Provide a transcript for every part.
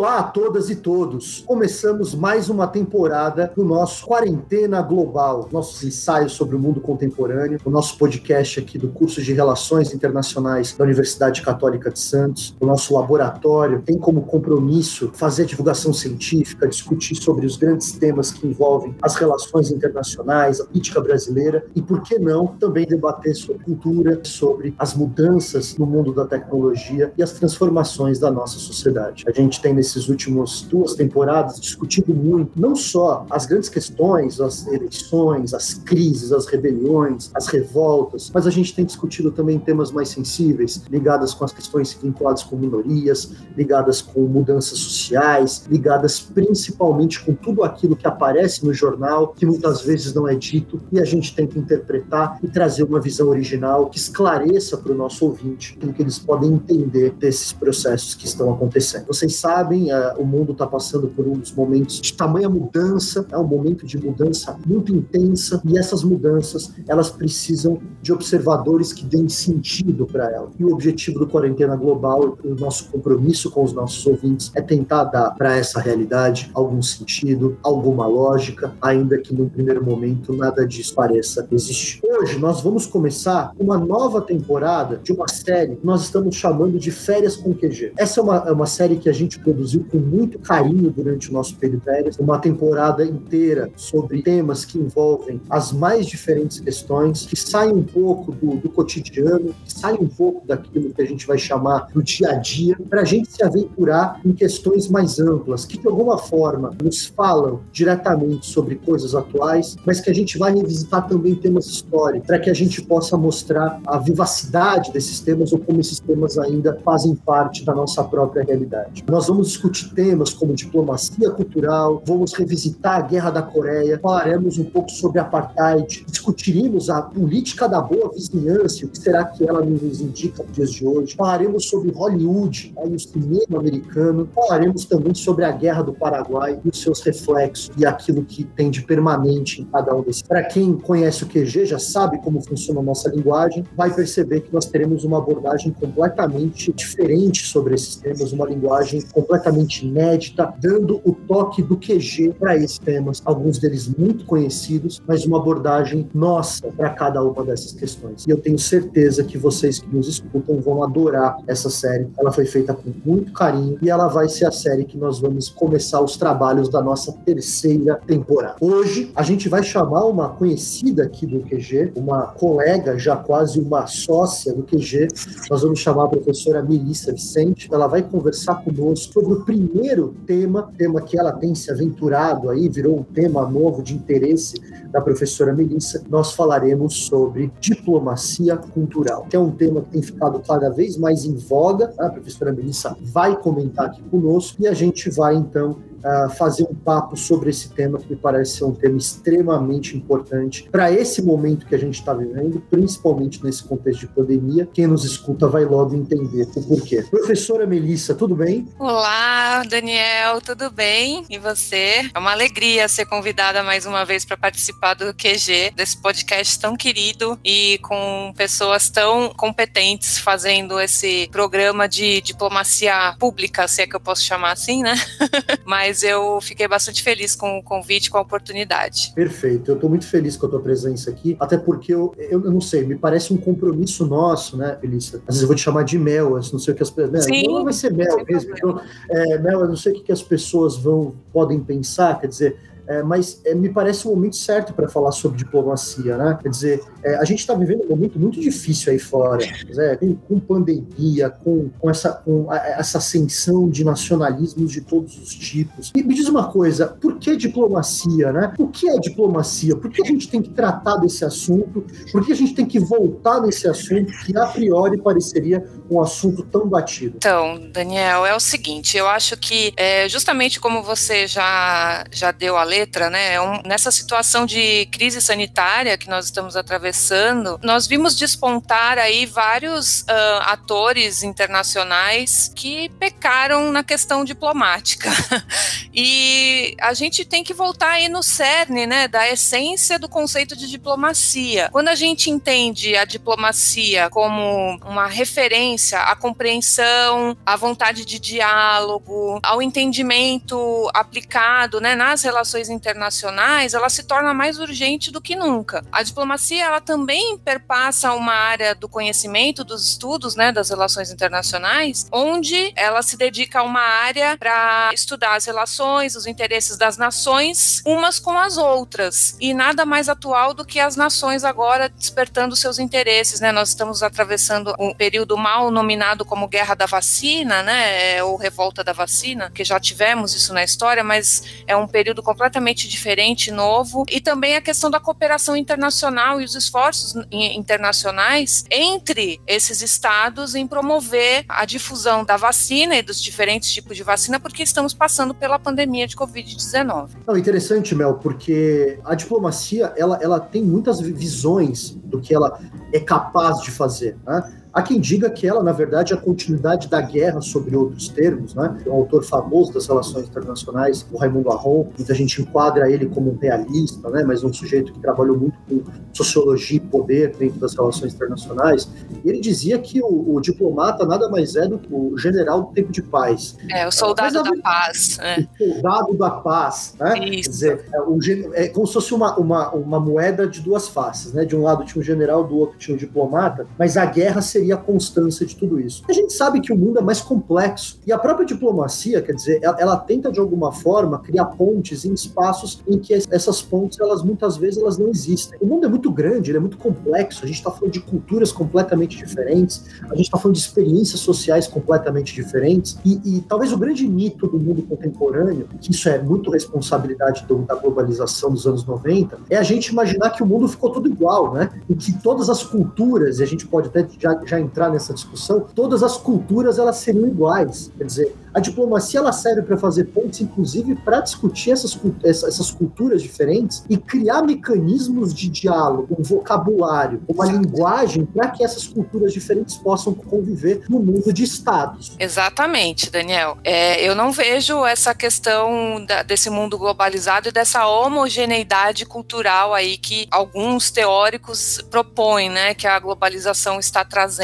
Olá a todas e todos. Começamos mais uma temporada do nosso Quarentena Global, nossos ensaios sobre o mundo contemporâneo, o nosso podcast aqui do curso de Relações Internacionais da Universidade Católica de Santos. O nosso laboratório tem como compromisso fazer divulgação científica, discutir sobre os grandes temas que envolvem as relações internacionais, a política brasileira e, por que não, também debater sobre cultura, sobre as mudanças no mundo da tecnologia e as transformações da nossa sociedade. A gente tem nesses últimos duas temporadas discutido muito, não só as grandes questões, as eleições, as crises, as rebeliões, as revoltas, mas a gente tem discutido também temas mais sensíveis, ligadas com as questões vinculadas com minorias, ligadas com mudanças sociais, ligadas principalmente com tudo aquilo que aparece no jornal, que muitas vezes não é dito, e a gente tenta interpretar e trazer uma visão original que esclareça para o nosso ouvinte o que eles podem entender desses processos que estão acontecendo. Vocês sabem, uh, o mundo está passando por um dos momentos de tamanha mudança, é um momento de mudança muito intensa, e essas mudanças elas precisam de observadores que deem sentido para ela. E o objetivo do Quarentena Global, o nosso compromisso com os nossos ouvintes, é tentar dar para essa realidade algum sentido, alguma lógica, ainda que num primeiro momento nada disso pareça existir. Hoje nós vamos começar uma nova temporada de uma série que nós estamos chamando de Férias com QG. Essa é uma, é uma série que a gente produziu com muito carinho durante o nosso férias, uma temporada inteira sobre temas que envolvem as mais diferentes questões, que saem um pouco do, do cotidiano, que saem um pouco daquilo que a gente vai chamar do dia a dia, para a gente se aventurar em questões mais amplas, que de alguma forma nos falam diretamente sobre coisas atuais, mas que a gente vai revisitar também temas históricos, para que a gente possa mostrar a vivacidade desses temas ou como esses temas ainda fazem parte da nossa própria realidade. Nós vamos discutir temas como diplomacia cultural, vamos revisitar a Guerra da Coreia, falaremos um pouco sobre apartheid, discutiremos a política da boa vizinhança, o que será que ela nos indica nos dias de hoje, falaremos sobre Hollywood né, e o cinema americano, falaremos também sobre a Guerra do Paraguai e os seus reflexos e aquilo que tem de permanente em cada um desses. Para quem conhece o QG, já sabe como funciona a nossa linguagem, vai perceber que nós teremos uma abordagem completamente diferente sobre esses temas, uma linguagem completamente inédita, dando o toque do QG para esses temas, alguns deles muito conhecidos, mas uma abordagem nossa para cada uma dessas questões. E eu tenho certeza que vocês que nos escutam vão adorar essa série. Ela foi feita com muito carinho e ela vai ser a série que nós vamos começar os trabalhos da nossa terceira temporada. Hoje a gente vai chamar uma conhecida aqui do QG, uma colega, já quase uma sócia do QG. Nós vamos chamar a professora Melissa Vicente. Ela vai conversar conosco sobre o primeiro tema, tema que ela tem se aventurado aí, virou um tema novo de interesse da professora Melissa. Nós falaremos sobre diplomacia cultural, que é um tema que tem ficado cada vez mais em voga. A professora Melissa vai comentar aqui conosco e a gente vai então uh, fazer um papo sobre esse tema, que me parece ser um tema extremamente importante para esse momento que a gente está vivendo, principalmente nesse contexto de pandemia. Quem nos escuta vai logo entender o porquê. Professora Melissa, tudo bem? Olá, Daniel, tudo bem? E você? É uma alegria ser convidada mais uma vez para participar do QG, desse podcast tão querido e com pessoas tão competentes fazendo esse programa de diplomacia pública, se é que eu posso chamar assim, né? Mas mas eu fiquei bastante feliz com o convite, com a oportunidade. Perfeito, eu estou muito feliz com a tua presença aqui, até porque eu, eu, eu, não sei, me parece um compromisso nosso, né, Felícia? Às vezes eu vou te chamar de Mel, não sei o que as pessoas. Né? Sim, Mel vai ser Mel mesmo. Então, é, Mel, eu não sei o que as pessoas vão podem pensar, quer dizer é, mas é, me parece o momento certo para falar sobre diplomacia, né? Quer dizer, é, a gente está vivendo um momento muito difícil aí fora, né? com, com, pandemia, com, com, essa, com a, essa ascensão de nacionalismos de todos os tipos. E me diz uma coisa, por que diplomacia, né? O que é diplomacia? Por que a gente tem que tratar desse assunto? Por que a gente tem que voltar nesse assunto que a priori pareceria um assunto tão batido? Então, Daniel, é o seguinte, eu acho que é, justamente como você já, já deu a ler letra, né? É nessa situação de crise sanitária que nós estamos atravessando, nós vimos despontar aí vários uh, atores internacionais que pecaram na questão diplomática. e a gente tem que voltar aí no cerne, né, da essência do conceito de diplomacia. Quando a gente entende a diplomacia como uma referência à compreensão, à vontade de diálogo, ao entendimento aplicado, né, nas relações internacionais, ela se torna mais urgente do que nunca. A diplomacia, ela também perpassa uma área do conhecimento, dos estudos, né, das relações internacionais, onde ela se dedica a uma área para estudar as relações, os interesses das nações umas com as outras. E nada mais atual do que as nações agora despertando seus interesses, né? Nós estamos atravessando um período mal nominado como Guerra da Vacina, né? É, ou Revolta da Vacina, que já tivemos isso na história, mas é um período completamente diferente, novo. E também a questão da cooperação internacional e os esforços internacionais entre esses estados em promover a difusão da vacina e dos diferentes tipos de vacina, porque estamos passando pela pandemia de Covid-19. Não, interessante, Mel, porque a diplomacia ela, ela tem muitas visões do que ela é capaz de fazer. Né? Há quem diga que ela, na verdade, é a continuidade da guerra sobre outros termos, né? Um autor famoso das relações internacionais, o Raimundo Aron, muita gente enquadra ele como um realista, né? Mas um sujeito que trabalhou muito com sociologia e poder dentro das relações internacionais. E ele dizia que o, o diplomata nada mais é do que o general do tempo de paz. É, o soldado Mas, da paz. É. O soldado da paz, né? Isso. Quer dizer, é, o, é como se fosse uma, uma, uma moeda de duas faces, né? De um lado tinha um general, do outro tinha um diplomata, mas a guerra seria seria a constância de tudo isso. A gente sabe que o mundo é mais complexo e a própria diplomacia, quer dizer, ela, ela tenta de alguma forma criar pontes em espaços em que essas pontes, elas muitas vezes elas não existem. O mundo é muito grande, ele é muito complexo. A gente está falando de culturas completamente diferentes, a gente está falando de experiências sociais completamente diferentes e, e, talvez o grande mito do mundo contemporâneo, que isso é muito responsabilidade do, da globalização dos anos 90, é a gente imaginar que o mundo ficou tudo igual, né? E que todas as culturas, e a gente pode até já, já entrar nessa discussão, todas as culturas elas seriam iguais. Quer dizer, a diplomacia ela serve para fazer pontos, inclusive para discutir essas, essas culturas diferentes e criar mecanismos de diálogo, um vocabulário, uma linguagem para que essas culturas diferentes possam conviver no mundo de estados. Exatamente, Daniel. É, eu não vejo essa questão da, desse mundo globalizado e dessa homogeneidade cultural aí que alguns teóricos propõem, né, que a globalização está trazendo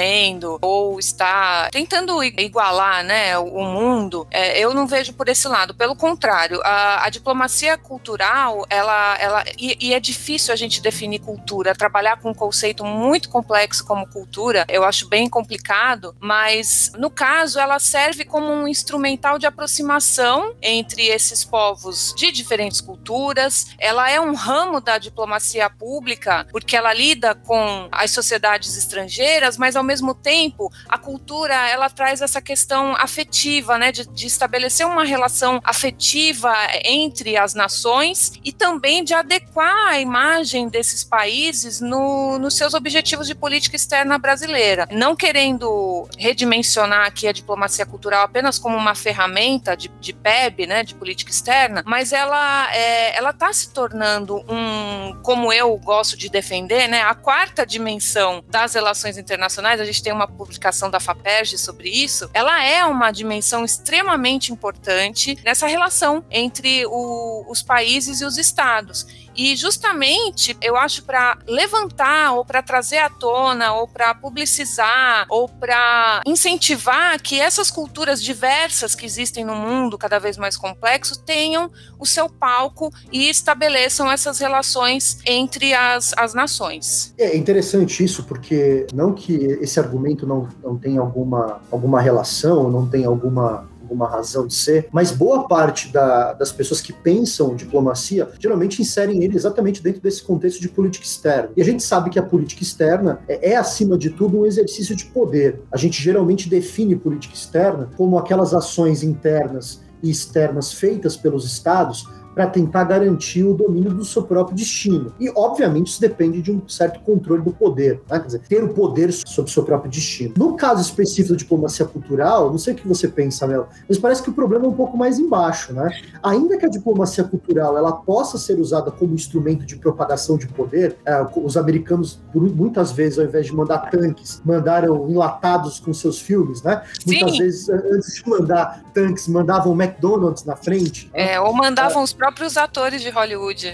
ou está tentando igualar, né, o mundo mundo, é, eu não vejo por esse lado. Pelo contrário, a, a diplomacia cultural, ela, ela e, e, é difícil a gente definir cultura. Trabalhar com um conceito muito complexo como cultura, eu acho bem complicado, mas no caso, ela serve como um instrumental de aproximação entre esses povos de diferentes culturas. Ela é um ramo da diplomacia pública, porque ela lida com as sociedades estrangeiras, mas ao mesmo tempo, a cultura ela traz essa questão afetiva, né? de, de estabelecer uma relação afetiva entre as nações e também de adequar a imagem desses países no, nos seus objetivos de política externa brasileira. Não querendo redimensionar aqui a diplomacia cultural apenas como uma ferramenta de, de PEB, né, de política externa, mas ela é, ela está se tornando um, como eu gosto de defender, né, a quarta dimensão das relações internacionais. A gente tem uma publicação da FAPERJ sobre isso. Ela é uma dimensão extremamente importante nessa relação entre o, os países e os estados. E justamente, eu acho para levantar ou para trazer à tona ou para publicizar ou para incentivar que essas culturas diversas que existem no mundo, cada vez mais complexo, tenham o seu palco e estabeleçam essas relações entre as, as nações. É interessante isso, porque não que esse argumento não, não tenha alguma, alguma relação, não tenha alguma alguma razão de ser, mas boa parte da, das pessoas que pensam diplomacia geralmente inserem ele exatamente dentro desse contexto de política externa. E a gente sabe que a política externa é, é acima de tudo, um exercício de poder. A gente geralmente define política externa como aquelas ações internas e externas feitas pelos estados para tentar garantir o domínio do seu próprio destino. E, obviamente, isso depende de um certo controle do poder, né? quer dizer, ter o poder sobre o seu próprio destino. No caso específico da diplomacia cultural, não sei o que você pensa, Mel, mas parece que o problema é um pouco mais embaixo, né? Ainda que a diplomacia cultural ela possa ser usada como instrumento de propagação de poder, é, os americanos, muitas vezes, ao invés de mandar tanques, mandaram enlatados com seus filmes, né? Sim. Muitas vezes, antes de mandar tanques, mandavam McDonald's na frente. Né? É, ou mandavam é. os próprios atores de Hollywood.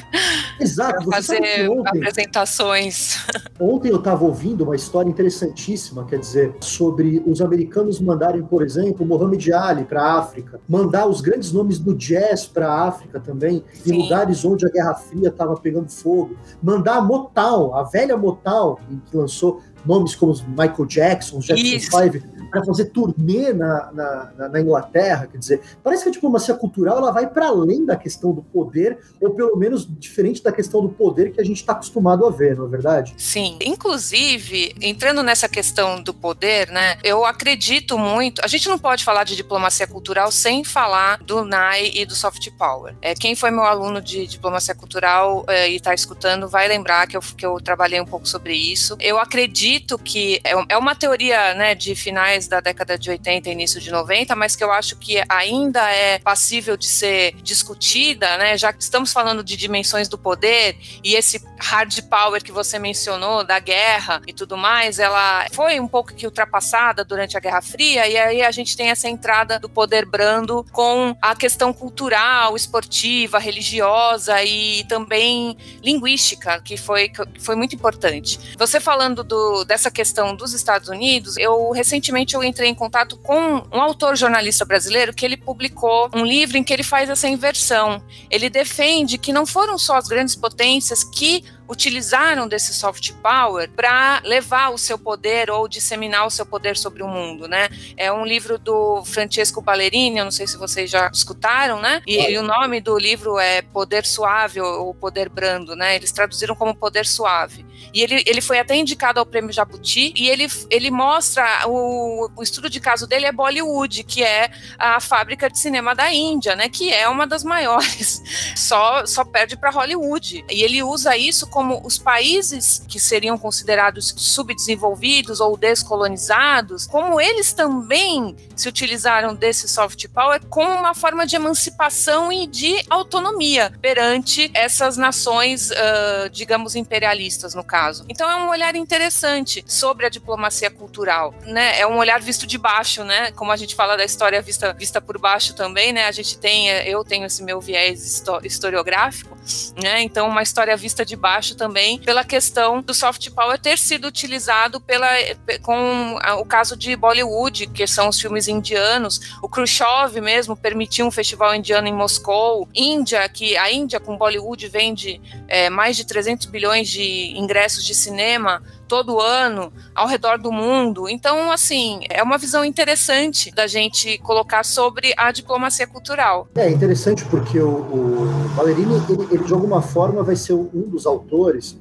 Exato. Fazer ontem, apresentações. Ontem eu estava ouvindo uma história interessantíssima, quer dizer, sobre os americanos mandarem, por exemplo, Mohamed Ali para a África, mandar os grandes nomes do jazz para a África também, Sim. em lugares onde a Guerra Fria estava pegando fogo, mandar a Motown, a velha Motown, que lançou nomes como Michael Jackson, Jackson 5, para fazer turnê na, na, na, Inglaterra. Quer dizer, parece que a diplomacia cultural ela vai para além da questão do poder, ou pelo menos diferente da questão do poder que a gente está acostumado a ver, não é verdade? Sim. Inclusive, entrando nessa questão do poder, né, eu acredito muito. A gente não pode falar de diplomacia cultural sem falar do NAI e do soft power. É, quem foi meu aluno de diplomacia cultural é, e está escutando vai lembrar que eu, que eu trabalhei um pouco sobre isso. Eu acredito que é, é uma teoria né, de finais finais da década de 80 e início de 90, mas que eu acho que ainda é passível de ser discutida, né? Já que estamos falando de dimensões do poder e esse hard power que você mencionou da guerra e tudo mais, ela foi um pouco que ultrapassada durante a Guerra Fria e aí a gente tem essa entrada do poder brando com a questão cultural, esportiva, religiosa e também linguística, que foi, que foi muito importante. Você falando do, dessa questão dos Estados Unidos, eu recentemente recentemente eu entrei em contato com um autor jornalista brasileiro que ele publicou um livro em que ele faz essa inversão. Ele defende que não foram só as grandes potências que utilizaram desse soft power para levar o seu poder ou disseminar o seu poder sobre o mundo, né? É um livro do Francesco Ballerini, eu não sei se vocês já escutaram, né? E, é. e o nome do livro é Poder Suave ou Poder Brando, né? Eles traduziram como Poder Suave. E ele, ele foi até indicado ao Prêmio Jabuti e ele, ele mostra o, o estudo de caso dele é Bollywood, que é a fábrica de cinema da Índia, né? Que é uma das maiores. Só, só perde para Hollywood. E ele usa isso como os países que seriam considerados subdesenvolvidos ou descolonizados, como eles também se utilizaram desse soft power como uma forma de emancipação e de autonomia perante essas nações, uh, digamos, imperialistas, no caso. Então é um olhar interessante sobre a diplomacia cultural, né? É um olhar visto de baixo, né? Como a gente fala da história vista, vista por baixo também, né? A gente tem, eu tenho esse meu viés historiográfico, né? Então uma história vista de baixo também pela questão do soft power ter sido utilizado pela, com o caso de Bollywood, que são os filmes indianos. O Khrushchev mesmo permitiu um festival indiano em Moscou. Índia, que a Índia com Bollywood vende é, mais de 300 bilhões de ingressos de cinema todo ano ao redor do mundo. Então, assim, é uma visão interessante da gente colocar sobre a diplomacia cultural. É interessante porque o, o Valerini, ele, ele, de alguma forma vai ser um dos autores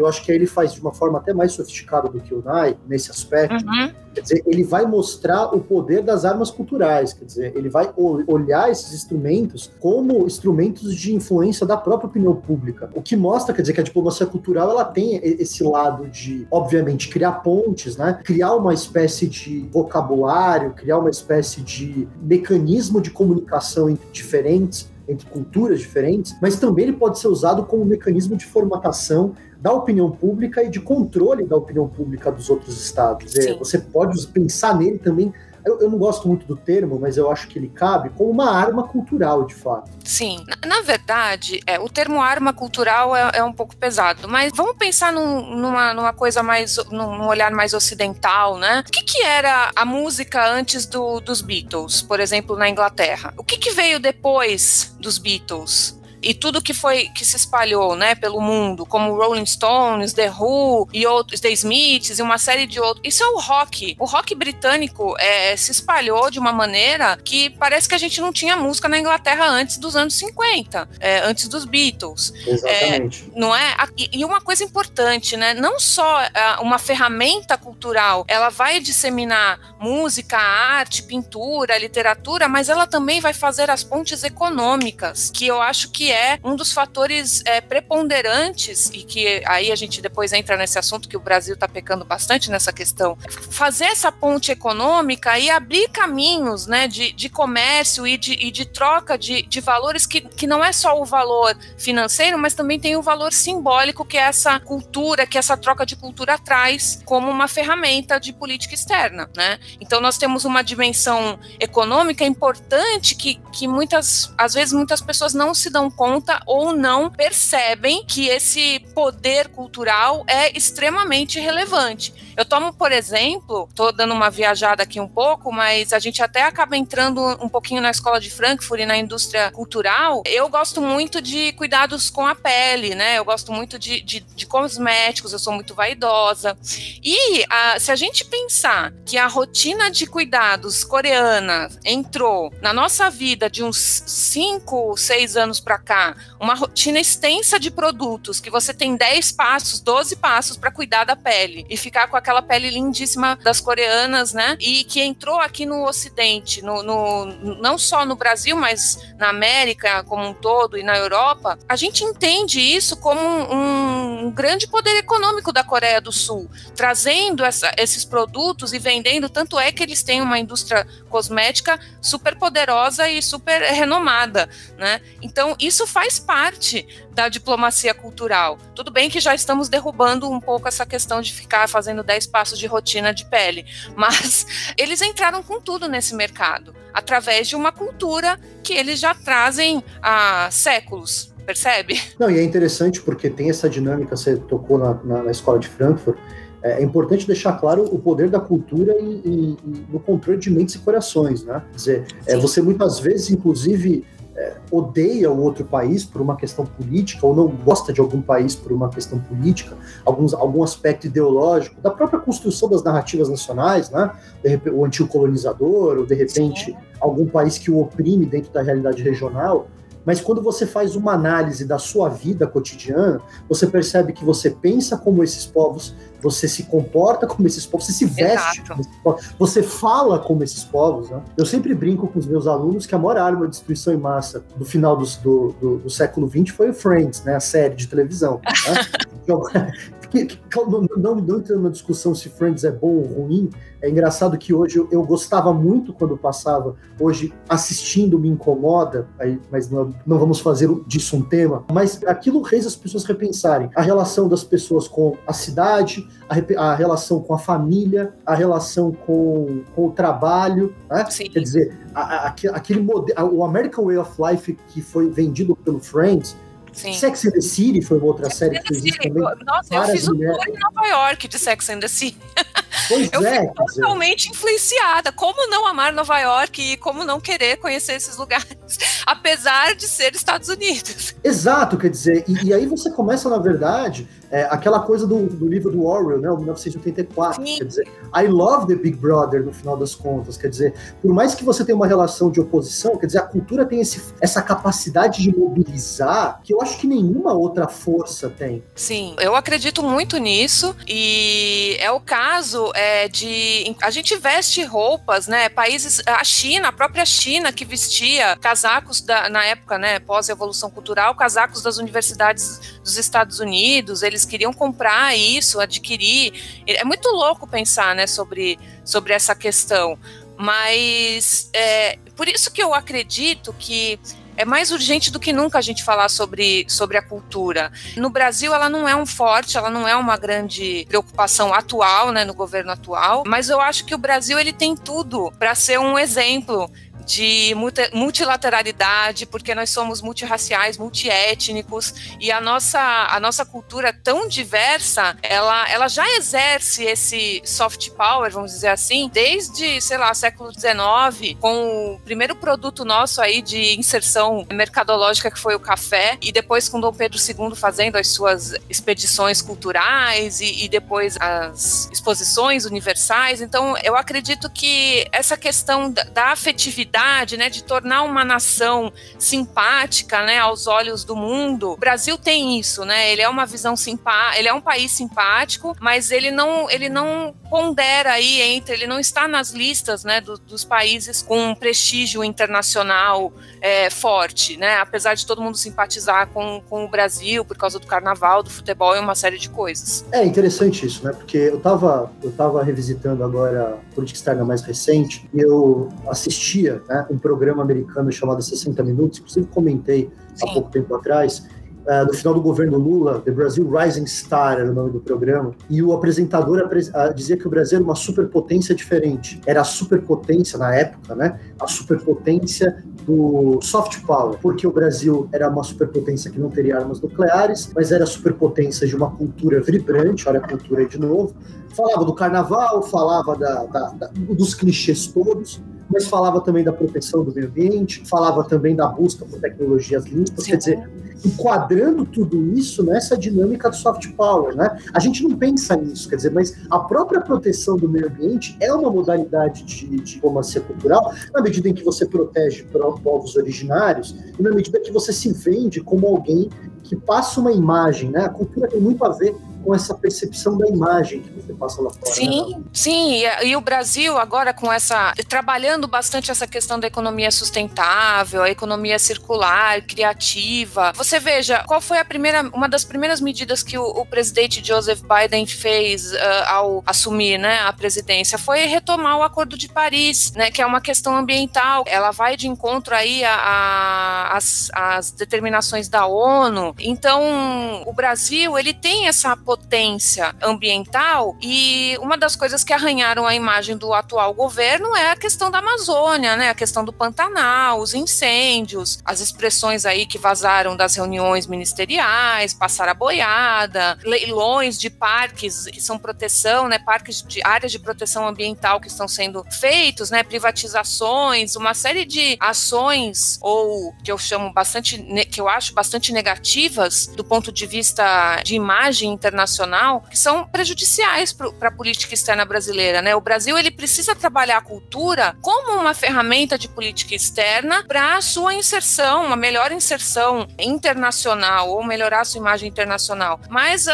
eu acho que ele faz de uma forma até mais sofisticada do que o Nai nesse aspecto. Uhum. Quer dizer, ele vai mostrar o poder das armas culturais, quer dizer, ele vai olhar esses instrumentos como instrumentos de influência da própria opinião pública. O que mostra, quer dizer, que a diplomacia cultural ela tem esse lado de, obviamente, criar pontes, né? Criar uma espécie de vocabulário, criar uma espécie de mecanismo de comunicação entre diferentes entre culturas diferentes, mas também ele pode ser usado como mecanismo de formatação da opinião pública e de controle da opinião pública dos outros estados. É, você pode pensar nele também eu, eu, não gosto muito do termo, mas eu acho que ele cabe como uma arma cultural, de fato. Sim, na, na verdade, é, o termo arma cultural é, é, um pouco pesado, mas vamos pensar num, numa, numa coisa mais, num, num, olhar mais ocidental, né? O que, que era a música antes do, dos Beatles, por exemplo, na Inglaterra? O que, que veio depois dos Beatles? E tudo que foi que se espalhou, né, pelo mundo, como Rolling Stones, The Who e outros, The Smiths e uma série de outros. Isso é o rock. O rock britânico é, se espalhou de uma maneira que parece que a gente não tinha música na Inglaterra antes dos anos 50, é, antes dos Beatles. Exatamente. É, não é? E uma coisa importante, né? Não só uma ferramenta cultural, ela vai disseminar música, arte, pintura, literatura, mas ela também vai fazer as pontes econômicas, que eu acho que é um dos fatores é, preponderantes e que aí a gente depois entra nesse assunto que o Brasil está pecando bastante nessa questão. Fazer essa ponte econômica e abrir caminhos né, de, de comércio e de, e de troca de, de valores que, que não é só o valor financeiro, mas também tem o valor simbólico que essa cultura, que essa troca de cultura traz como uma ferramenta de política externa, né? Então nós temos uma dimensão econômica importante que, que muitas, às vezes muitas pessoas não se dão conta ou não percebem que esse poder cultural é extremamente relevante. Eu tomo, por exemplo, estou dando uma viajada aqui um pouco, mas a gente até acaba entrando um pouquinho na escola de Frankfurt e na indústria cultural. Eu gosto muito de cuidados com a pele, né? Eu gosto muito de, de, de cosméticos, eu sou muito vaidosa. E a, se a gente pensar que a rotina de cuidados coreana entrou na nossa vida de uns 5, 6 anos para cá, uma rotina extensa de produtos, que você tem 10 passos, 12 passos para cuidar da pele e ficar com aquela pele lindíssima das coreanas, né? E que entrou aqui no Ocidente, no, no não só no Brasil, mas na América como um todo e na Europa, a gente entende isso como um, um grande poder econômico da Coreia do Sul, trazendo essa, esses produtos e vendendo. Tanto é que eles têm uma indústria cosmética super poderosa e super renomada, né? Então isso faz parte da diplomacia cultural. Tudo bem que já estamos derrubando um pouco essa questão de ficar fazendo 10 passos de rotina de pele, mas eles entraram com tudo nesse mercado, através de uma cultura que eles já trazem há séculos, percebe? Não, e é interessante porque tem essa dinâmica, você tocou na, na, na escola de Frankfurt, é, é importante deixar claro o poder da cultura e, e, e no controle de mentes e corações, né? Quer dizer, é, você muitas vezes, inclusive, é, odeia o outro país por uma questão política ou não gosta de algum país por uma questão política, alguns, algum aspecto ideológico da própria construção das narrativas nacionais, né? Repente, o antigo colonizador, ou de repente Sim. algum país que o oprime dentro da realidade regional. Mas quando você faz uma análise da sua vida cotidiana, você percebe que você pensa como esses povos, você se comporta como esses povos, você se veste como esses povos, você fala como esses povos. Né? Eu sempre brinco com os meus alunos que a maior arma de destruição em massa do final do, do, do século XX foi o Friends, né? a série de televisão. Né? Então, que, que, não, não, não entrando na discussão se Friends é bom ou ruim, é engraçado que hoje eu, eu gostava muito quando passava, hoje assistindo me incomoda, aí, mas não, não vamos fazer disso um tema, mas aquilo fez as pessoas repensarem a relação das pessoas com a cidade, a, a relação com a família, a relação com, com o trabalho, né? quer dizer, a, a, aquele modelo, o American Way of Life que foi vendido pelo Friends, Sim. Sex and the City foi uma outra Sex série que fez também. Nossa, eu fiz um tour em Nova York de Sex and the City. Pois eu é, fui totalmente dizer. influenciada. Como não amar Nova York e como não querer conhecer esses lugares, apesar de ser Estados Unidos. Exato, quer dizer, e, e aí você começa, na verdade, é, aquela coisa do, do, livro do Orwell, né, o 1984, Sim. quer dizer, I love the Big Brother no final das contas, quer dizer, por mais que você tenha uma relação de oposição, quer dizer, a cultura tem esse, essa capacidade de mobilizar que eu acho que nenhuma outra força tem. Sim, eu acredito muito nisso e é o caso é, de a gente veste roupas, né, países, a China, a própria China que vestia casacos da, na época, né, pós evolução cultural, casacos das universidades dos Estados Unidos, eles eles queriam comprar isso, adquirir. É muito louco pensar, né, sobre, sobre essa questão. Mas é, por isso que eu acredito que é mais urgente do que nunca a gente falar sobre, sobre a cultura. No Brasil, ela não é um forte, ela não é uma grande preocupação atual, né, no governo atual, mas eu acho que o Brasil ele tem tudo para ser um exemplo de multilateralidade, porque nós somos multirraciais, multiétnicos, e a nossa, a nossa cultura tão diversa, ela, ela já exerce esse soft power, vamos dizer assim, desde, sei lá, século XIX, com o primeiro produto nosso aí de inserção mercadológica, que foi o café, e depois com Dom Pedro II fazendo as suas expedições culturais e, e depois as exposições universais. Então, eu acredito que essa questão da, da afetividade, né, de tornar uma nação simpática, né, aos olhos do mundo, o Brasil tem isso, né? Ele é uma visão simpática, ele é um país simpático, mas ele não, ele não pondera aí entre, ele não está nas listas, né, do, dos países com prestígio internacional é, forte, né? Apesar de todo mundo simpatizar com, com o Brasil por causa do carnaval, do futebol e uma série de coisas. É interessante isso, né? Porque eu estava eu tava revisitando agora a política externa mais recente e eu assistia né, um programa americano chamado 60 Minutos, inclusive comentei Sim. há pouco tempo atrás, uh, no final do governo Lula, The Brazil Rising Star era o nome do programa, e o apresentador uh, dizia que o Brasil era uma superpotência diferente. Era a superpotência, na época, né? A superpotência do soft power, porque o Brasil era uma superpotência que não teria armas nucleares, mas era a superpotência de uma cultura vibrante, olha a cultura aí de novo. Falava do carnaval, falava da, da, da, dos clichês todos, mas falava também da proteção do meio ambiente, falava também da busca por tecnologias limpas, Sim. quer dizer, enquadrando tudo isso nessa dinâmica do soft power, né? A gente não pensa nisso, quer dizer, mas a própria proteção do meio ambiente é uma modalidade de, de diplomacia cultural, na medida em que você protege povos originários e na medida que você se vende como alguém que passa uma imagem, né? A cultura tem muito a ver com essa percepção da imagem que você passa lá fora. Sim, né? sim, e, o Brasil agora com essa trabalhando bastante essa questão da economia sustentável, a economia circular, criativa. Você veja, qual foi a primeira, uma das primeiras medidas que o, o presidente Joseph Biden fez uh, ao assumir, né, a presidência, foi retomar o Acordo de Paris, né, que é uma questão ambiental. Ela vai de encontro aí às as determinações da ONU. Então, o Brasil ele tem essa potência ambiental e uma das coisas que arranharam a imagem do atual governo é a questão da Amazônia, né? A questão do Pantanal, os incêndios, as expressões aí que vazaram das reuniões ministeriais, passar a boiada, leilões de parques que são proteção, né? Parques de áreas de proteção ambiental que estão sendo feitos, né? Privatizações, uma série de ações ou que eu chamo bastante, que eu acho bastante negativas do ponto de vista de imagem internacional internacional que são prejudiciais para a política externa brasileira. Né? O Brasil ele precisa trabalhar a cultura como uma ferramenta de política externa para a sua inserção, uma melhor inserção internacional ou melhorar a sua imagem internacional. Mas uh,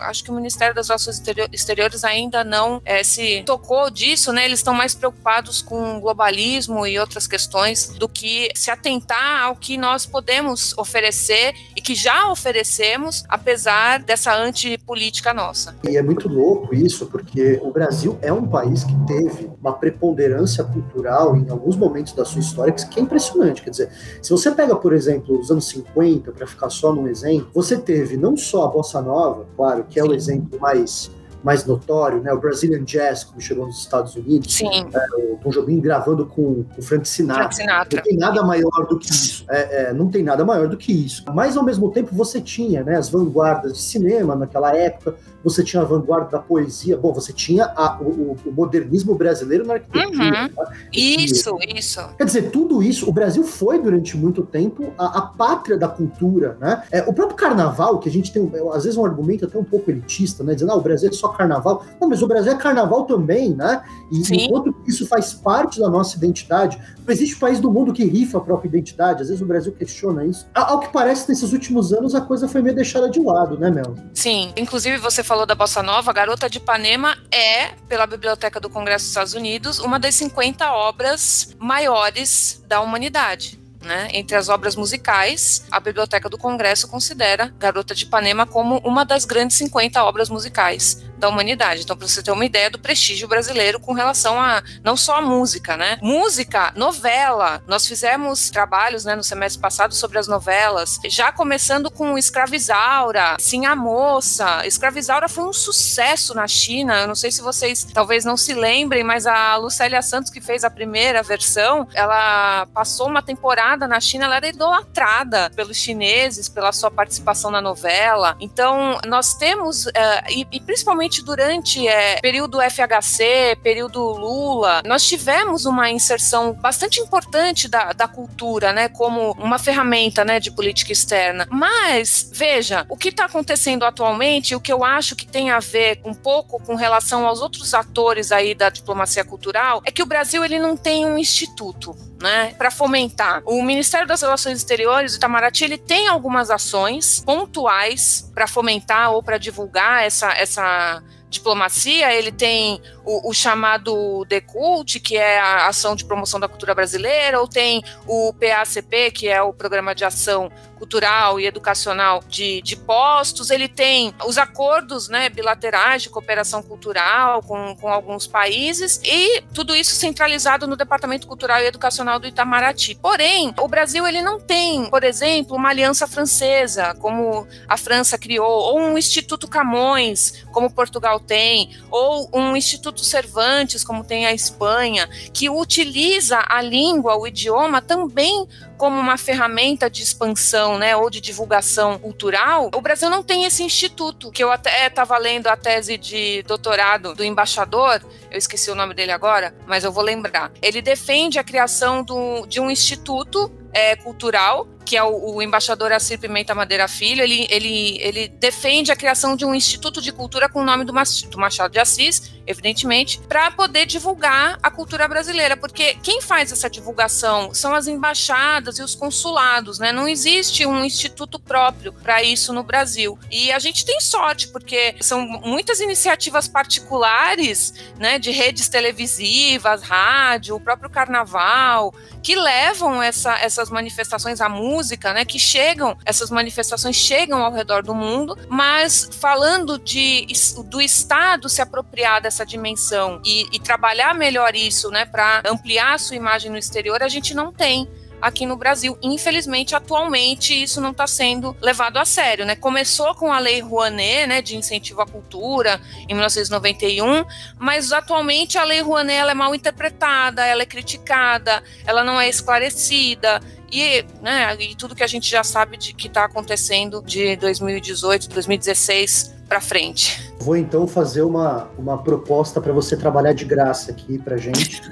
acho que o Ministério das Relações Exteriores ainda não uh, se tocou disso, né? Eles estão mais preocupados com globalismo e outras questões do que se atentar ao que nós podemos oferecer e que já oferecemos, apesar dessa anti política nossa. E é muito louco isso, porque o Brasil é um país que teve uma preponderância cultural em alguns momentos da sua história que é impressionante. Quer dizer, se você pega, por exemplo, os anos 50, para ficar só num exemplo, você teve não só a bossa nova, claro, que é o exemplo mais mais notório, né? O Brazilian Jazz, como chegou nos Estados Unidos. Sim. É, o Tom Jobim gravando com o Frank Sinatra. Frank Sinatra. Não tem nada maior do que isso. É, é, não tem nada maior do que isso. Mas, ao mesmo tempo, você tinha né, as vanguardas de cinema naquela época, você tinha a vanguarda da poesia, bom, você tinha a, o, o, modernismo brasileiro na arquitetura. Uhum. Tá? Isso, isso. Quer dizer, tudo isso, o Brasil foi durante muito tempo a, a pátria da cultura, né? É, o próprio carnaval, que a gente tem, às vezes, um argumento até um pouco elitista, né? Dizendo, ah, o Brasil é só carnaval. Não, mas o Brasil é carnaval também, né? E Sim. enquanto isso faz parte da nossa identidade, não existe país do mundo que rifa a própria identidade. Às vezes o Brasil questiona isso. Ao que parece, nesses últimos anos, a coisa foi meio deixada de lado, né, Mel? Sim. Inclusive, você falou da Bossa Nova, Garota de Ipanema é, pela Biblioteca do Congresso dos Estados Unidos, uma das 50 obras maiores da humanidade. Né? Entre as obras musicais, a Biblioteca do Congresso considera Garota de Ipanema como uma das grandes 50 obras musicais da humanidade. Então, para você ter uma ideia do prestígio brasileiro com relação a não só a música, né? Música, novela. Nós fizemos trabalhos né, no semestre passado sobre as novelas, já começando com Escravizaura, Sim a Moça. Escravizaura foi um sucesso na China. Eu não sei se vocês talvez não se lembrem, mas a Lucélia Santos, que fez a primeira versão, ela passou uma temporada na China, ela era idolatrada pelos chineses, pela sua participação na novela. Então, nós temos, uh, e, e, principalmente durante uh, período FHC, período Lula, nós tivemos uma inserção bastante importante da, da cultura, né, como uma ferramenta, né, de política externa. Mas, veja, o que está acontecendo atualmente, o que eu acho que tem a ver um pouco com relação aos outros atores aí da diplomacia cultural, é que o Brasil ele não tem um instituto né, para fomentar. O Ministério das Relações Exteriores, o Itamaraty, ele tem algumas ações pontuais para fomentar ou para divulgar essa, essa diplomacia, ele tem o, o chamado DECULT, que é a ação de promoção da cultura brasileira, ou tem o PACP, que é o Programa de Ação Cultural e Educacional de, de Postos, ele tem os acordos né, bilaterais de cooperação cultural com, com alguns países, e tudo isso centralizado no Departamento Cultural e Educacional do Itamaraty. Porém, o Brasil ele não tem, por exemplo, uma aliança francesa, como a França criou, ou um Instituto Camões, como Portugal tem, ou um Instituto Instituto Cervantes, como tem a Espanha, que utiliza a língua, o idioma, também como uma ferramenta de expansão, né, ou de divulgação cultural, o Brasil não tem esse instituto, que eu até estava lendo a tese de doutorado do embaixador, eu esqueci o nome dele agora, mas eu vou lembrar. Ele defende a criação do, de um instituto é, cultural que é o, o, embaixador Assir Pimenta Madeira Filho, ele, ele, ele defende a criação de um instituto de cultura com o nome do Machado de Assis, evidentemente, para poder divulgar a cultura brasileira, porque quem faz essa divulgação são as embaixadas e os consulados, né? Não existe um instituto próprio para isso no Brasil. E a gente tem sorte, porque são muitas iniciativas particulares, né, de redes televisivas, rádio, o próprio carnaval, que levam essa, essas manifestações à música né, que chegam, essas manifestações chegam ao redor do mundo, mas falando de do Estado se apropriar dessa dimensão e, e trabalhar melhor isso, né, para ampliar a sua imagem no exterior, a gente não tem aqui no Brasil. Infelizmente, atualmente, isso não está sendo levado a sério. Né? Começou com a Lei Rouanet, né, de incentivo à cultura, em 1991, mas atualmente a Lei Rouanet ela é mal interpretada, ela é criticada, ela não é esclarecida, e, né, e tudo que a gente já sabe de que está acontecendo de 2018, 2016 para frente. Vou então fazer uma, uma proposta para você trabalhar de graça aqui para gente.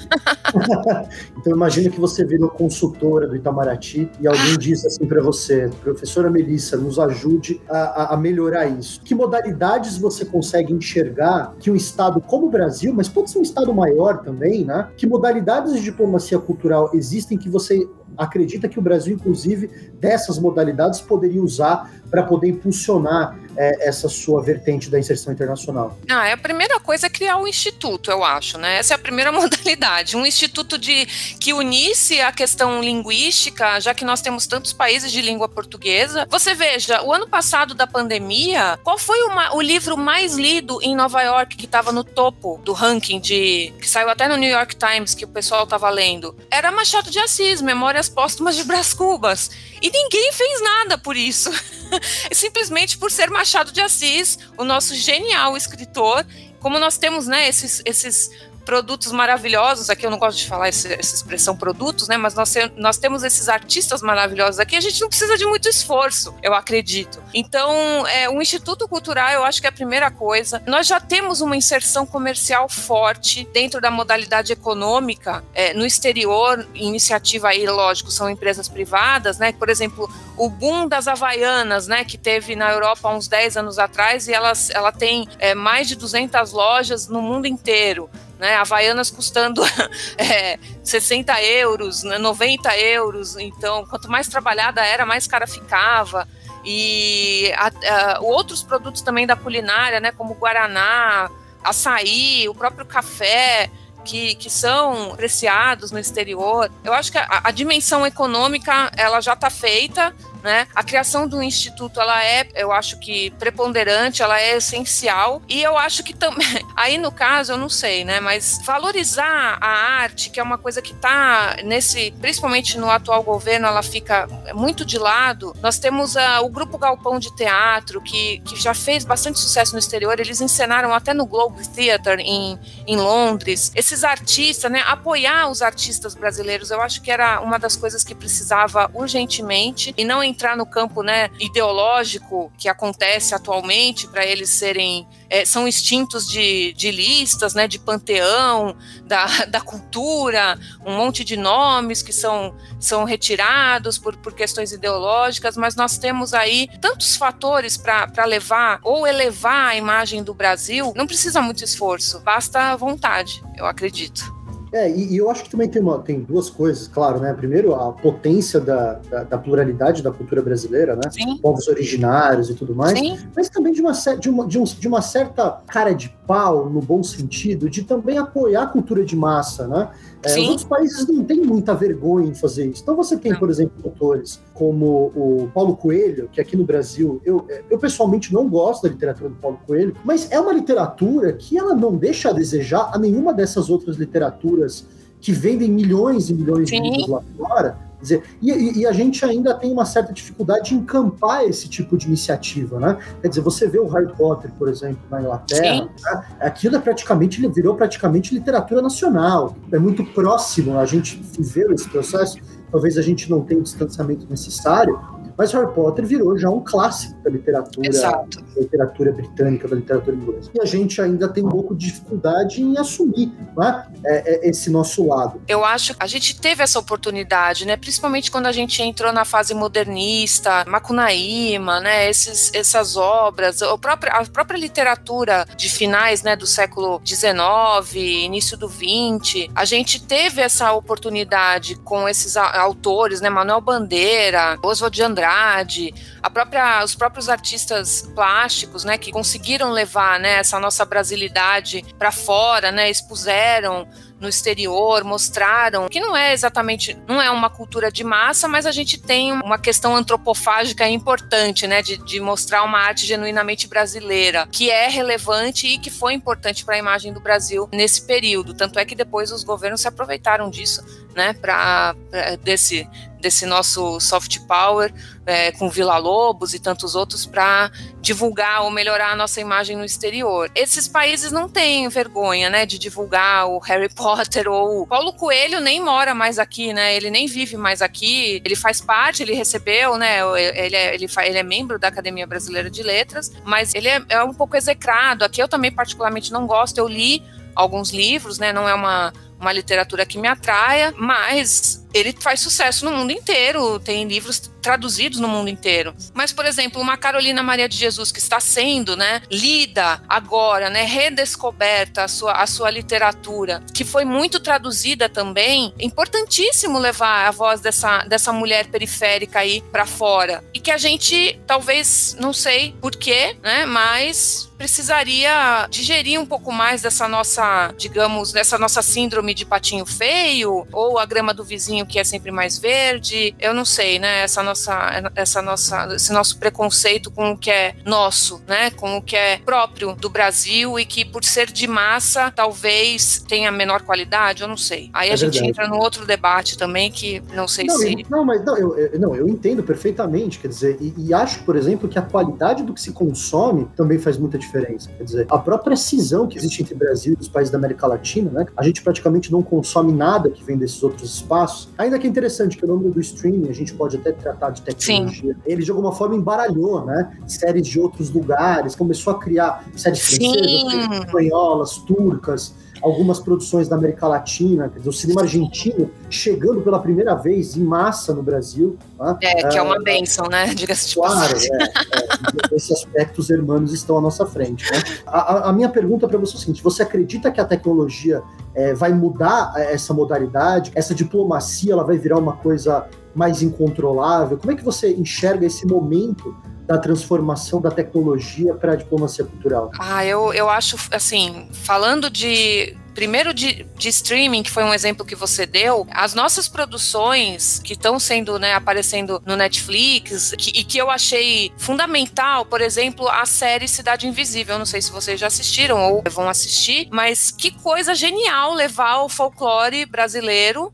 então imagina que você vira consultora do Itamaraty e alguém diz assim para você, professora Melissa, nos ajude a, a, melhorar isso. Que modalidades você consegue enxergar que um estado como o Brasil, mas pode ser um estado maior também, né? Que modalidades de diplomacia cultural existem que você acredita que o Brasil, inclusive, dessas modalidades poderia usar para poder impulsionar é, essa sua vertente da inserção internacional? Ah, é a primeira coisa é criar um instituto, eu acho, né? Essa é a primeira modalidade, um instituto de que unisse a questão linguística, já que nós temos tantos países de língua portuguesa. Você veja, o ano passado da pandemia, qual foi uma, o livro mais lido em Nova York que estava no topo do ranking de que saiu até no New York Times que o pessoal estava lendo? Era Machado de Assis, Memórias Póstumas de Brás Cubas. E ninguém fez nada por isso. Simplesmente por ser Machado de Assis, o nosso genial escritor. Como nós temos né, esses, esses produtos maravilhosos, aqui eu não gosto de falar essa, essa expressão produtos, né? Mas nós, nós temos esses artistas maravilhosos aqui, a gente não precisa de muito esforço, eu acredito. Então, é, o Instituto Cultural, eu acho que é a primeira coisa. Nós já temos uma inserção comercial forte dentro da modalidade econômica, é, no exterior, iniciativa aí, lógico, são empresas privadas, né? Por exemplo, o boom das Havaianas, né? Que teve na Europa há uns 10 anos atrás e elas, ela tem é, mais de 200 lojas no mundo inteiro né? Havaianas custando é, 60 euros, 90 né? euros. Então, quanto mais trabalhada era, mais cara ficava. E a, a, outros produtos também da culinária, né? Como guaraná, açaí, o próprio café. Que, que, são apreciados no exterior. Eu acho que a, a dimensão econômica ela já está feita, né? A criação do instituto, ela é, eu acho que preponderante, ela é essencial e eu acho que também, aí no caso, eu não sei, né? Mas valorizar a arte, que é uma coisa que está nesse, principalmente no atual governo, ela fica muito de lado. Nós temos uh, o grupo Galpão de Teatro, que, que já fez bastante sucesso no exterior, eles encenaram até no Globe Theatre em, em Londres. Esses artistas, né? Apoiar os artistas brasileiros, eu acho que era uma das coisas que precisava urgentemente e não entrar no campo, né, ideológico que acontece atualmente para eles serem é, são instintos de, de listas, né, de panteão, da, da cultura, um monte de nomes que são, são retirados por, por questões ideológicas, mas nós temos aí tantos fatores para levar ou elevar a imagem do Brasil, não precisa muito esforço, basta vontade, eu acredito. É, e, e, eu acho que também tem, uma, tem duas coisas, claro, né? Primeiro, a potência da, da, da pluralidade da cultura brasileira, né? Sim. Povos originários e tudo mais. Sim. Mas também de uma, de, uma, de, um, de uma certa cara de pau, no bom sentido, de também apoiar a cultura de massa, né? É, os outros países não têm muita vergonha em fazer isso. Então você tem, não. por exemplo, autores como o Paulo Coelho, que aqui no Brasil, eu, é, eu pessoalmente não gosto da literatura do Paulo Coelho, mas é uma literatura que ela não deixa a desejar a nenhuma dessas outras literaturas que vendem milhões e milhões Sim. de livros lá fora, dizer, e, e, a gente ainda tem uma certa dificuldade de encampar esse tipo de iniciativa, né? Quer dizer, você vê o Harry Potter, por exemplo, na Inglaterra, né? aquilo é praticamente, virou praticamente literatura nacional. É muito próximo, a gente viveu esse processo, talvez a gente não tenha o distanciamento necessário, mas Harry Potter virou já um clássico da literatura, da literatura britânica, da literatura inglesa. E a gente ainda tem um pouco de dificuldade em assumir né, é, é, esse nosso lado. Eu acho que a gente teve essa oportunidade, né? Principalmente quando a gente entrou na fase modernista, Macunaíma, né? Esses, essas obras, a própria, a própria literatura de finais né, do século XIX, início do XX, a gente teve essa oportunidade com esses autores, né? Manuel Bandeira, Oswald de Andrade, Andrade, a própria, os próprios artistas plásticos, né, que conseguiram levar né, essa nossa brasilidade para fora, né, expuseram no exterior, mostraram que não é exatamente, não é uma cultura de massa, mas a gente tem uma questão antropofágica importante, né, de, de mostrar uma arte genuinamente brasileira, que é relevante e que foi importante para a imagem do Brasil nesse período. Tanto é que depois os governos se aproveitaram disso, né, para desse desse nosso soft power é, com Vila Lobos e tantos outros para divulgar ou melhorar a nossa imagem no exterior. Esses países não têm vergonha, né, de divulgar o Harry Potter ou Paulo Coelho nem mora mais aqui, né? Ele nem vive mais aqui. Ele faz parte, ele recebeu, né? Ele é, ele, ele é membro da Academia Brasileira de Letras, mas ele é, é um pouco execrado. Aqui eu também particularmente não gosto. Eu li alguns livros, né? Não é uma uma literatura que me atraia, mas ele faz sucesso no mundo inteiro, tem livros traduzidos no mundo inteiro. Mas, por exemplo, uma Carolina Maria de Jesus que está sendo, né, lida agora, né, redescoberta a sua, a sua literatura, que foi muito traduzida também, é importantíssimo levar a voz dessa, dessa mulher periférica aí para fora. E que a gente, talvez, não sei porquê, né, mas precisaria digerir um pouco mais dessa nossa, digamos, dessa nossa síndrome de patinho feio, ou a grama do vizinho que é sempre mais verde, eu não sei, né, essa nossa essa nossa, esse nosso preconceito com o que é nosso, né? Com o que é próprio do Brasil e que por ser de massa talvez tenha menor qualidade, eu não sei. Aí é a gente entra no outro debate também que não sei não, se. Não, mas não eu, eu, não, eu entendo perfeitamente, quer dizer, e, e, acho, por exemplo, que a qualidade do que se consome também faz muita diferença. Quer dizer, a própria cisão que existe entre o Brasil e os países da América Latina, né? A gente praticamente não consome nada que vem desses outros espaços. Ainda que é interessante que o nome do streaming a gente pode até tratar de tecnologia. Sim. Ele, de alguma forma, embaralhou, né? Séries de outros lugares, começou a criar séries francesas, espanholas, turcas, algumas produções da América Latina, quer dizer, o cinema argentino chegando pela primeira vez em massa no Brasil. Tá? É, que é uma benção, né? Diga-se de Claro, é, é, esses aspectos hermanos estão à nossa frente. Né? A, a, minha pergunta para você é o seguinte: você acredita que a tecnologia é, vai mudar essa modalidade? Essa diplomacia ela vai virar uma coisa mais incontrolável? Como é que você enxerga esse momento da transformação da tecnologia para a diplomacia cultural? Ah, eu, eu acho, assim, falando de primeiro de, de streaming, que foi um exemplo que você deu, as nossas produções que estão sendo, né, aparecendo no Netflix, que, e que eu achei fundamental, por exemplo, a série Cidade Invisível. Não sei se vocês já assistiram ou vão assistir, mas que coisa genial levar o folclore brasileiro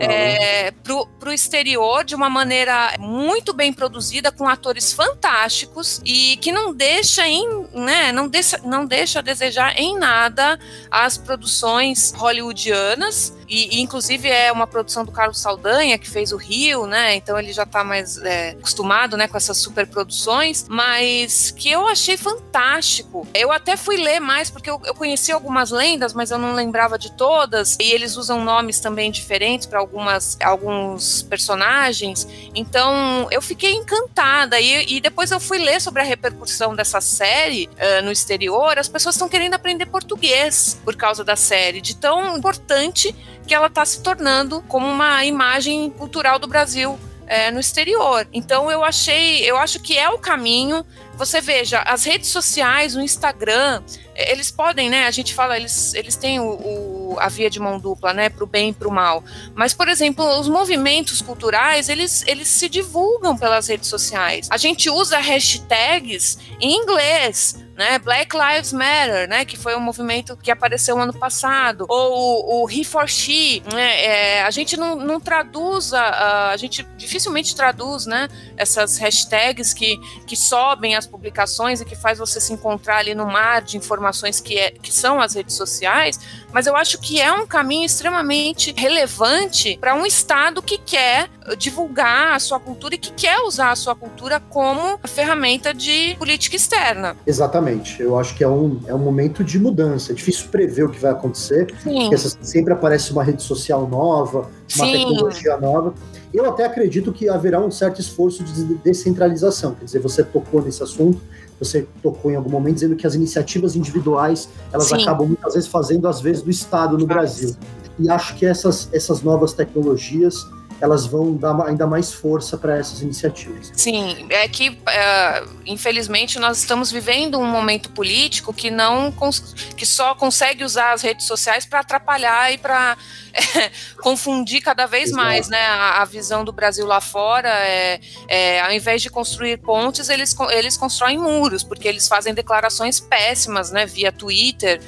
é, né? pro, pro exterior de uma maneira muito bem produzida, com atores fantásticos e que não deixa em, né, não deixa, não deixa a desejar em nada as produções hollywoodianas e, e, inclusive é uma produção do Carlos Saldanha, que fez o Rio, né? Então ele já está mais é, acostumado, né, com essas super produções, mas que eu achei fantástico. Eu até fui ler mais, porque eu, eu conheci algumas lendas, mas eu não lembrava de todas, e eles usam nomes também diferentes para algumas alguns personagens. Então eu fiquei encantada. E, e, depois eu fui ler sobre a repercussão dessa série uh, no exterior. As pessoas estão querendo aprender português por causa da série, de tão importante que ela está se tornando como uma imagem cultural do Brasil é, no exterior. Então eu achei, eu acho que é o caminho. Você veja, as redes sociais, o Instagram, eles podem, né? A gente fala, eles, eles têm o, o a via de mão dupla, né? Para o bem e para o mal. Mas, por exemplo, os movimentos culturais, eles, eles se divulgam pelas redes sociais. A gente usa hashtags em inglês né? Black Lives Matter, né? Que foi um movimento que apareceu ano passado, ou o He for She, né? É, a gente não, não traduz, a, a, gente dificilmente traduz, né? Essas hashtags que, que sobem as publicações e que faz você se encontrar ali no mar de informações que, é, que são as redes sociais, mas eu acho que é um caminho extremamente relevante para um Estado que quer divulgar a sua cultura e que quer usar a sua cultura como ferramenta de política externa. Exatamente. Eu acho que é um, é um momento de mudança. É difícil prever o que vai acontecer. Sim. Porque sempre aparece uma rede social nova, uma Sim. tecnologia nova. Eu até acredito que haverá um certo esforço de descentralização. Quer dizer, você tocou nesse assunto, você tocou em algum momento dizendo que as iniciativas individuais elas Sim. acabam muitas vezes fazendo às vezes do Estado no Brasil. E acho que essas, essas novas tecnologias elas vão dar ainda mais força para essas iniciativas. Sim, é que é, infelizmente nós estamos vivendo um momento político que não que só consegue usar as redes sociais para atrapalhar e para é, confundir cada vez Exato. mais, né, a, a, visão do Brasil lá fora. É, é, ao invés de construir pontes, eles eles constroem muros porque eles fazem declarações péssimas, né, via Twitter,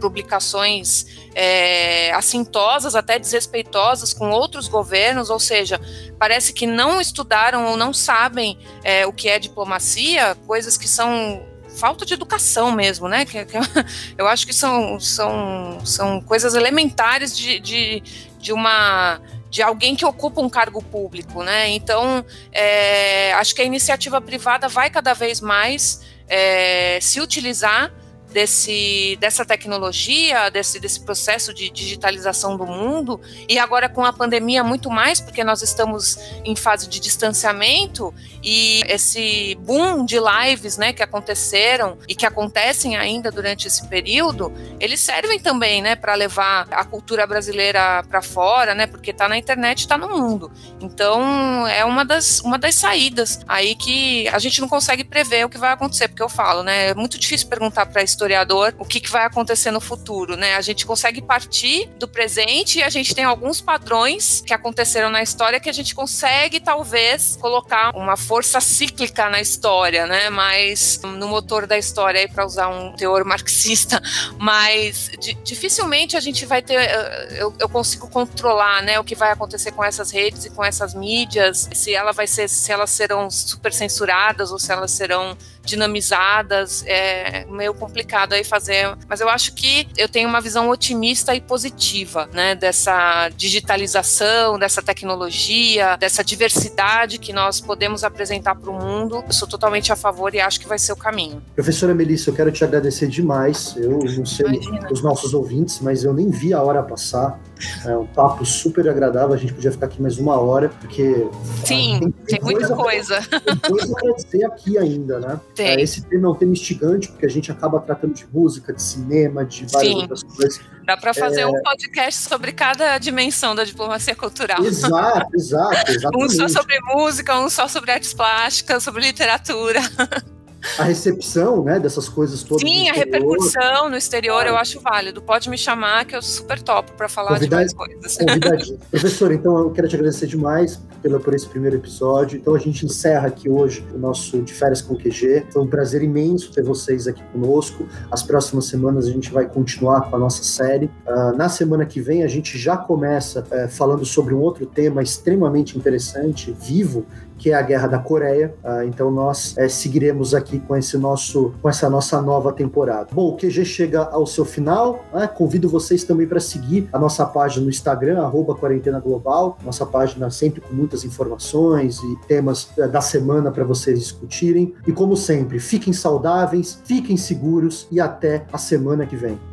publicações é, assintosas, até desrespeitosas com outros governos, ou seja, parece que não estudaram ou não sabem é, o que é diplomacia, coisas que são falta de educação mesmo, né? Que, que eu acho que são, são, são coisas elementares de, de, de uma de alguém que ocupa um cargo público, né? Então, é, acho que a iniciativa privada vai cada vez mais é, se utilizar desse, dessa tecnologia, desse, desse processo de digitalização do mundo, e agora com a pandemia muito mais, porque nós estamos em fase de distanciamento, e esse boom de lives né, que aconteceram e que acontecem ainda durante esse período, eles servem também né, para levar a cultura brasileira para fora, né, porque está na internet, está no mundo. Então é uma das, uma das saídas aí que a gente não consegue prever o que vai acontecer, porque eu falo, né, é muito difícil perguntar para historiador o que, que vai acontecer no futuro, né? A gente consegue partir do presente e a gente tem alguns padrões que aconteceram na história que a gente consegue talvez colocar uma força cíclica na história, né? Mas no motor da história aí para usar um teor marxista, mas dificilmente a gente vai ter eh, eu, eu consigo controlar, né, o que vai acontecer com essas redes e com essas mídias, se ela vai ser se elas serão super censuradas ou se elas serão dinamizadas, é meio complicado aí fazer, mas eu acho que eu tenho uma visão otimista e positiva, né, dessa digitalização, dessa tecnologia, dessa diversidade que nós podemos apresentar para o mundo. Eu sou totalmente a favor e acho que vai ser o caminho. Professora Melissa, eu quero te agradecer demais. Eu não sei Imagina. os nossos ouvintes, mas eu nem vi a hora passar. É um papo super agradável. A gente podia ficar aqui mais uma hora, porque. Sim, tem, tem, tem muita coisa. Tem coisa para dizer aqui ainda, né? Tem. É, esse tema é um tema instigante, porque a gente acaba tratando de música, de cinema, de várias Sim. outras coisas. Dá para fazer é... um podcast sobre cada dimensão da diplomacia cultural. Exato, exato, exatamente. um só sobre música, um só sobre artes plásticas, sobre literatura. a recepção, né, dessas coisas todas. Sim, a repercussão no exterior eu acho válido. Pode me chamar que eu super topo para falar Convidar, de mais coisas. Convidadinho. Professor, então eu quero te agradecer demais pelo, por esse primeiro episódio. Então a gente encerra aqui hoje o nosso De Férias com QG. Foi um prazer imenso ter vocês aqui conosco. As próximas semanas a gente vai continuar com a nossa série. Uh, na semana que vem a gente já começa uh, falando sobre um outro tema extremamente interessante, vivo, que é a Guerra da Coreia. Uh, então nós é, seguiremos aqui com esse nosso, com essa nossa nova temporada. Bom, o QG chega ao seu final. Né? Convido vocês também para seguir a nossa página no Instagram, arroba Quarentena Global. Nossa página sempre com muitas informações e temas uh, da semana para vocês discutirem. E como sempre, fiquem saudáveis, fiquem seguros e até a semana que vem.